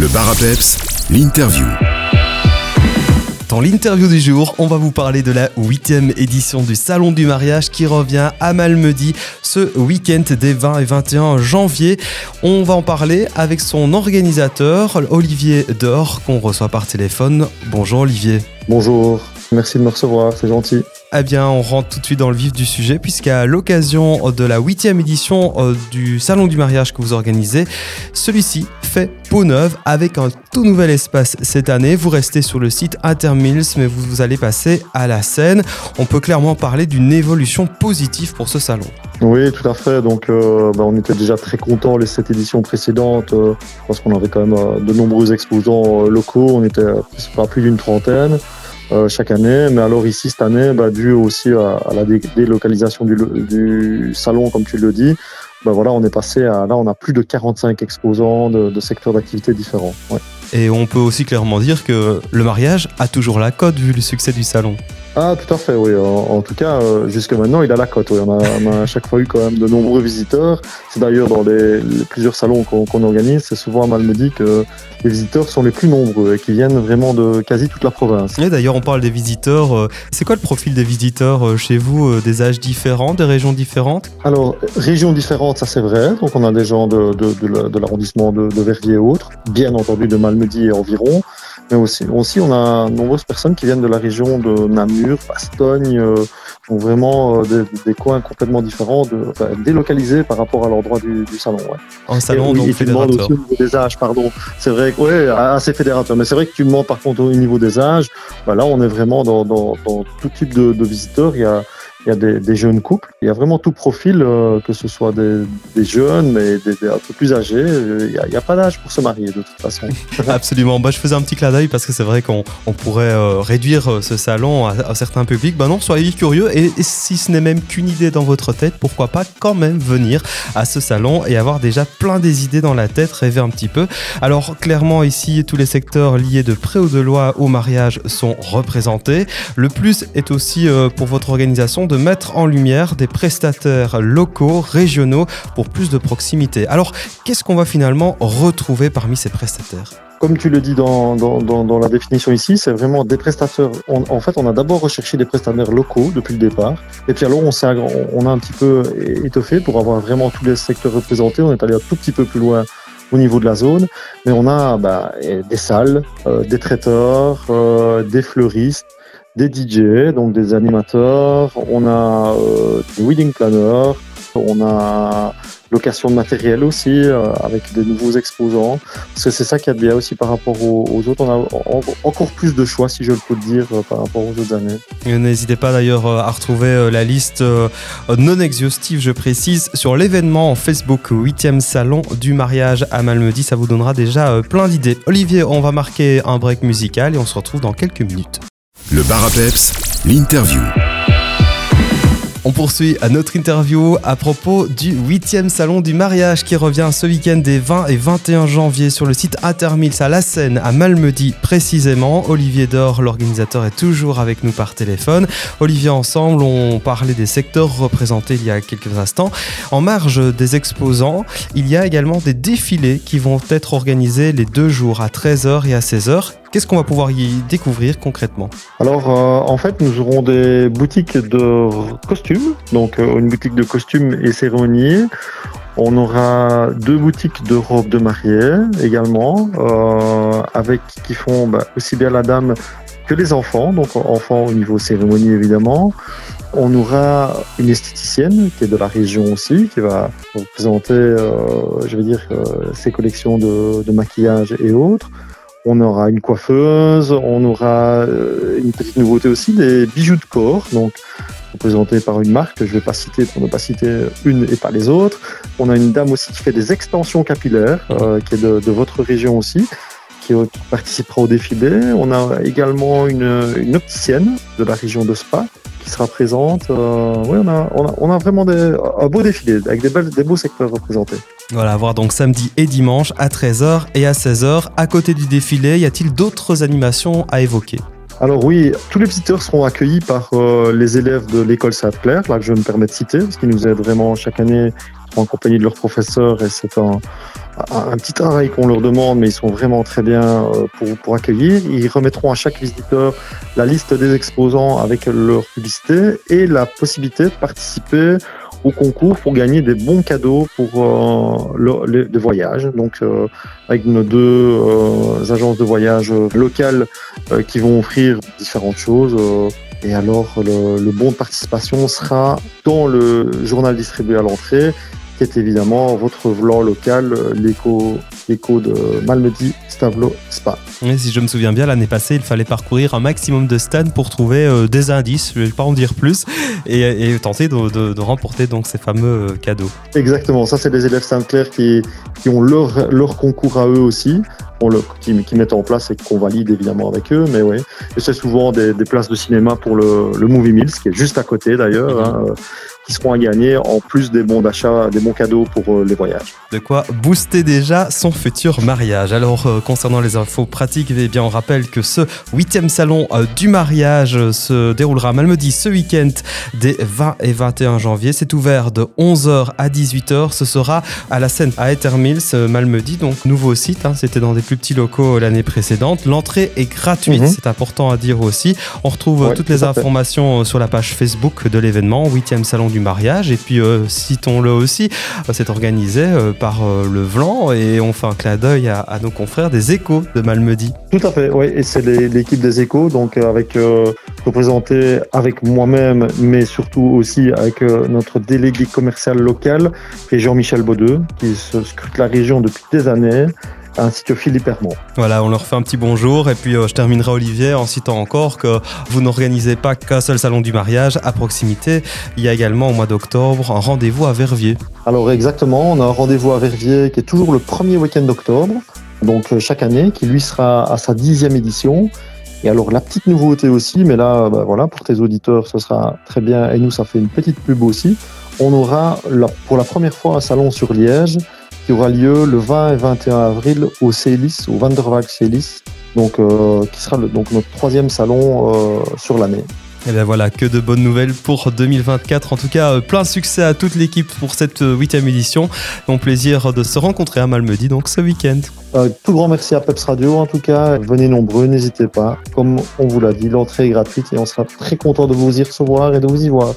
Le bar à peps, l'interview. Dans l'interview du jour, on va vous parler de la huitième édition du Salon du mariage qui revient à Malmedy ce week-end des 20 et 21 janvier. On va en parler avec son organisateur, Olivier Dor, qu'on reçoit par téléphone. Bonjour Olivier. Bonjour, merci de me recevoir, c'est gentil. Eh bien, on rentre tout de suite dans le vif du sujet, puisqu'à l'occasion de la huitième édition euh, du Salon du mariage que vous organisez, celui-ci fait peau neuve avec un tout nouvel espace cette année. Vous restez sur le site Intermills, mais vous, allez passer à la scène. On peut clairement parler d'une évolution positive pour ce salon. Oui, tout à fait. Donc, euh, bah, on était déjà très contents les cette édition précédente euh, parce qu'on avait quand même de nombreux exposants locaux. On était à plus d'une trentaine. Euh, chaque année. Mais alors ici, cette année, bah, dû aussi à, la délocalisation du, salon, comme tu le dis, bah, voilà, on est passé à là, on a plus de 45 exposants de, secteurs d'activité différents. Et on peut aussi clairement dire que le mariage a toujours la cote vu le succès du salon. Ah, tout à fait, oui. En, tout cas, euh, jusque maintenant, il a la cote. On, a, à chaque fois eu quand même de nombreux visiteurs. C'est d'ailleurs dans les, plusieurs salons qu'on organise, c'est souvent à Malmedy que les visiteurs sont les plus nombreux et qui viennent vraiment de quasi toute la province. Et d'ailleurs, on parle des visiteurs. Euh, c'est quoi le profil des visiteurs euh, chez vous Des âges différents, des régions différentes? Alors, régions différentes, ça c'est vrai. Donc, on a des gens de, de, l'arrondissement de, Verviers et autres, bien entendu de Malmedy et environ. Mais aussi, aussi, on a nombreuses personnes qui viennent de la région de Namur, Bastogne, euh, donc vraiment euh, des, coins complètement différents, de, délocalisés par rapport à l'endroit du, du salon. Ouais. Un salon, donc fédérateur. Aussi au niveau des âges, pardon. C'est vrai que, ouais, assez fédérateur. Mais c'est vrai que tu demandes par contre au niveau des âges, bah là, on est vraiment dans, dans, dans tout type de, de visiteurs. Il y a il y a des, jeunes couples, il y a vraiment tout profil, euh, que ce soit des, jeunes, mais des, un peu plus âgés. Il n'y a, pas d'âge pour se marier de toute façon. Absolument. Bah, je faisais un petit clin d'œil parce que c'est vrai qu'on on pourrait euh, réduire euh, ce salon à, à, certains publics. Bah non, soyez curieux et, si ce n'est même qu'une idée dans votre tête, pourquoi pas quand même venir à ce salon et avoir déjà plein des idées dans la tête, rêver un petit peu. Alors clairement ici, tous les secteurs liés de près ou de loin au mariage sont représentés. Le plus est aussi pour votre organisation de mettre en lumière des prestataires locaux, régionaux, pour plus de proximité. Alors, qu'est-ce qu'on va finalement retrouver parmi ces prestataires? Comme tu le dis dans, la définition ici, c'est vraiment des prestataires. en fait, on a d'abord recherché des prestataires locaux depuis le départ. Et puis alors, on, on a un petit peu étoffé pour avoir vraiment tous les secteurs représentés. On est allé un tout petit peu plus loin au niveau de la zone. Mais on a bah, des salles, euh, des traiteurs, euh, des fleuristes, des DJ, donc des animateurs, on a euh, des wedding planners, on a location de matériel aussi euh, avec des nouveaux exposants. Parce que c'est ça qui de bien aussi par rapport aux, autres. On a encore plus de choix, si je peux le dire, euh, par rapport aux autres années. N'hésitez pas d'ailleurs à retrouver la liste non exhaustive, je précise, sur l'événement Facebook 8e salon du mariage à Malmedy. Ça vous donnera déjà plein d'idées. Olivier, on va marquer un break musical et on se retrouve dans quelques minutes. Le bar à l'interview. On poursuit à notre interview à propos du 8e salon du mariage qui revient ce week-end des 20 et 21 janvier sur le site Intermills à La Seine, à Malmedy précisément. Olivier Dor, l'organisateur, est toujours avec nous par téléphone. Olivier, ensemble, on parlait des secteurs représentés il y a quelques instants. En marge des exposants, il y a également des défilés qui vont être organisés les deux jours à 13h et à 16h. Qu'est-ce qu'on va pouvoir y découvrir concrètement Alors, euh, en fait, nous aurons des boutiques de costumes, donc euh, une boutique de costumes et cérémonies. On aura deux boutiques de robes de mariée également, euh, avec qui font bah, aussi bien la dame que les enfants, donc enfants au niveau cérémonie évidemment. On aura une esthéticienne qui est de la région aussi, qui va présenter, je vais dire, ses collections de maquillage et autres. On aura une coiffeuse, on aura euh, une petite nouveauté aussi, des bijoux de corps, donc représentés par une marque que je ne vais pas citer pour ne pas citer une et pas les autres. On a une dame aussi qui fait des extensions capillaires, euh, qui est de, votre région aussi, qui, participera au défilé. On a également une, une opticienne de la région de Spa qui sera présente. Euh, oui, on a, on a, vraiment des, un beau défilé avec des, belles, des beaux secteurs représentés. Voilà, à voir donc samedi et dimanche à 13h et à 16h. À côté du défilé, y a-t-il d'autres animations à évoquer? Alors oui, tous les visiteurs seront accueillis par euh, les élèves de l'école Sainte-Claire, là que je me permets de citer, parce qu'ils nous aident vraiment chaque année, en compagnie de leurs professeurs, et c'est un, un, petit travail qu'on leur demande, mais ils sont vraiment très bien euh, pour, pour accueillir. Ils remettront à chaque visiteur la liste des exposants avec leur publicité et la possibilité de participer au concours pour gagner des bons cadeaux pour euh, le, le, voyage. Donc, euh, avec nos deux agences de voyage locales qui vont offrir différentes choses. et alors, le bon de participation sera dans le journal distribué à l'entrée qui est évidemment votre vlan local, l'écho, l'écho de Malmedy Stavlo Spa. Et si je me souviens bien, l'année passée, il fallait parcourir un maximum de stands pour trouver euh, des indices, je ne vais pas en dire plus, et, et tenter de, de, de, remporter donc ces fameux euh, cadeaux. Exactement, ça c'est des élèves Sainte-Claire qui, qui ont leur, leur concours à eux aussi. On le, qui, qui mettent en place et qu'on valide évidemment avec eux, mais oui. Et c'est souvent des, des, places de cinéma pour le, le Movie Mills, qui est juste à côté d'ailleurs. Hein, qui seront à gagner en plus des bons d'achat, des bons cadeaux pour euh, les voyages. De quoi booster déjà son futur mariage. Alors euh, concernant les infos pratiques, eh bien on rappelle que ce huitième salon euh, du mariage se déroulera à Malmedy ce week-end des 20 et 21 janvier. C'est ouvert de 11h à 18h. Ce sera à la scène à Ethermills, Malmedy, donc nouveau site. Hein. C'était dans des plus petits locaux l'année précédente. L'entrée est gratuite, -hmm. c'est important à dire aussi. On retrouve ouais, toutes les informations sur la page Facebook de l'événement, 8e salon du mariage. Et puis, euh, citons-le aussi, euh, c'est organisé euh, par le Vlan et on fait un clin d'œil à, nos confrères des échos de Malmedy. Tout à fait, oui, et c'est l'équipe des échos, donc avec euh, représenté avec moi-même, mais surtout aussi avec notre délégué commercial local, qui est Jean-Michel Baudeux, qui se scrute la région depuis des années ainsi que Philippe Hermont. Voilà, on leur fait un petit bonjour et puis euh, je terminerai Olivier en citant encore que vous n'organisez pas qu'un seul salon du mariage à proximité, il y a également au mois d'octobre un rendez-vous à Verviers. Alors exactement, on a un rendez-vous à Verviers qui est toujours le premier week-end d'octobre, donc euh, chaque année, qui lui sera à sa dixième édition. Et alors la petite nouveauté aussi, mais là, bah, voilà, pour tes auditeurs, ce sera très bien, et nous, ça fait une petite pub aussi. On aura la, pour la première fois un salon sur Liège qui aura lieu le 20 et 21 avril au Célis, au Vanderwag Célis, donc euh, qui sera le, donc notre troisième salon euh, sur l'année. Et bien voilà, que de bonnes nouvelles pour 2024. En tout cas, euh, plein succès à toute l'équipe pour cette huitième édition. Mon plaisir de se rencontrer à Malmedy donc ce week-end. Euh, tout grand merci à Peps Radio en tout cas. Venez nombreux, n'hésitez pas. Comme on vous l'a dit, l'entrée est gratuite et on sera très content de vous y recevoir et de vous y voir.